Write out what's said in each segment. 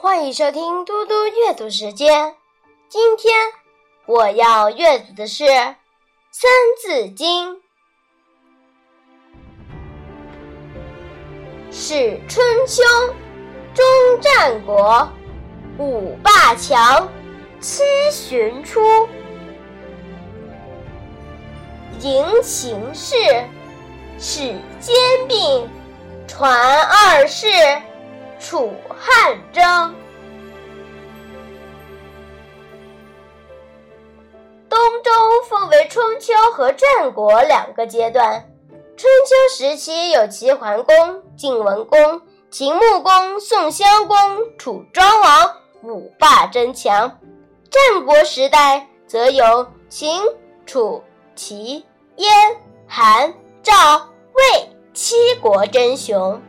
欢迎收听嘟嘟阅读时间。今天我要阅读的是《三字经》。是春秋，中战国，五霸强，七旬出。迎秦氏，使兼并，传二世。楚汉争，东周分为春秋和战国两个阶段。春秋时期有齐桓公、晋文公、秦穆公、宋襄公、楚庄王五霸争强；战国时代则有秦、楚、齐、燕、韩、赵、魏七国争雄。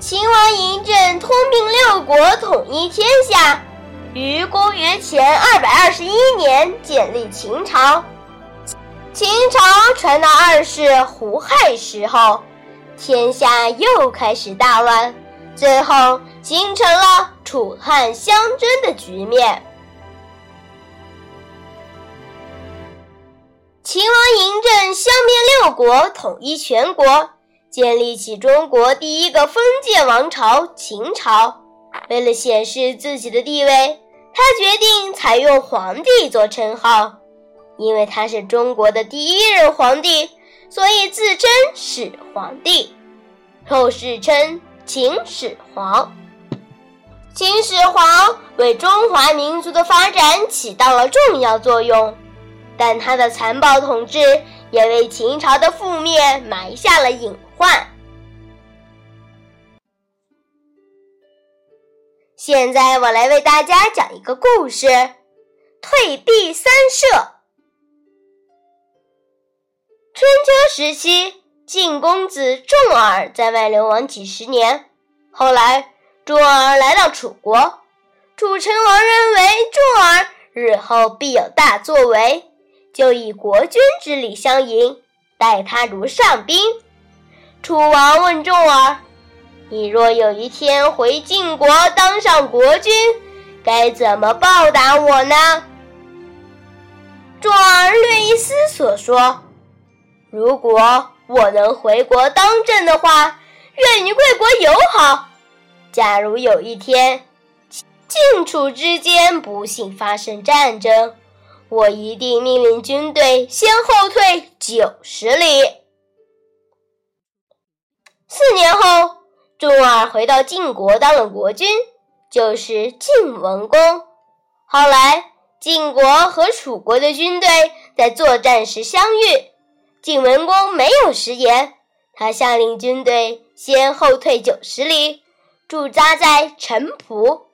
秦王嬴政吞并六国，统一天下，于公元前二百二十一年建立秦朝。秦朝传到二世胡亥时候，天下又开始大乱，最后形成了楚汉相争的局面。秦王嬴政消灭六国，统一全国。建立起中国第一个封建王朝秦朝。为了显示自己的地位，他决定采用“皇帝”做称号。因为他是中国的第一任皇帝，所以自称始皇帝，后世称秦始皇。秦始皇为中华民族的发展起到了重要作用，但他的残暴统治也为秦朝的覆灭埋下了隐。患。现在我来为大家讲一个故事：退避三舍。春秋时期，晋公子重耳在外流亡几十年，后来重耳来到楚国，楚成王认为重耳日后必有大作为，就以国君之礼相迎，待他如上宾。楚王问仲耳：“你若有一天回晋国当上国君，该怎么报答我呢？”仲耳略一思索说：“如果我能回国当政的话，愿与贵国友好。假如有一天晋楚之间不幸发生战争，我一定命令军队先后退九十里。”四年后，重耳回到晋国当了国君，就是晋文公。后来，晋国和楚国的军队在作战时相遇，晋文公没有食言，他下令军队先后退九十里，驻扎在陈蒲。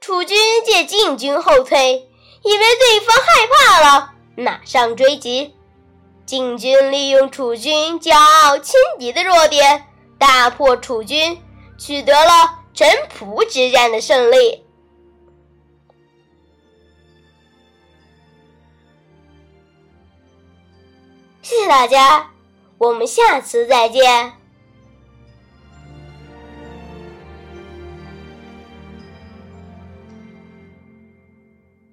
楚军借晋军后退，以为对方害怕了，马上追击。晋军利用楚军骄傲轻敌的弱点。大破楚军，取得了陈蒲之战的胜利。谢谢大家，我们下次再见。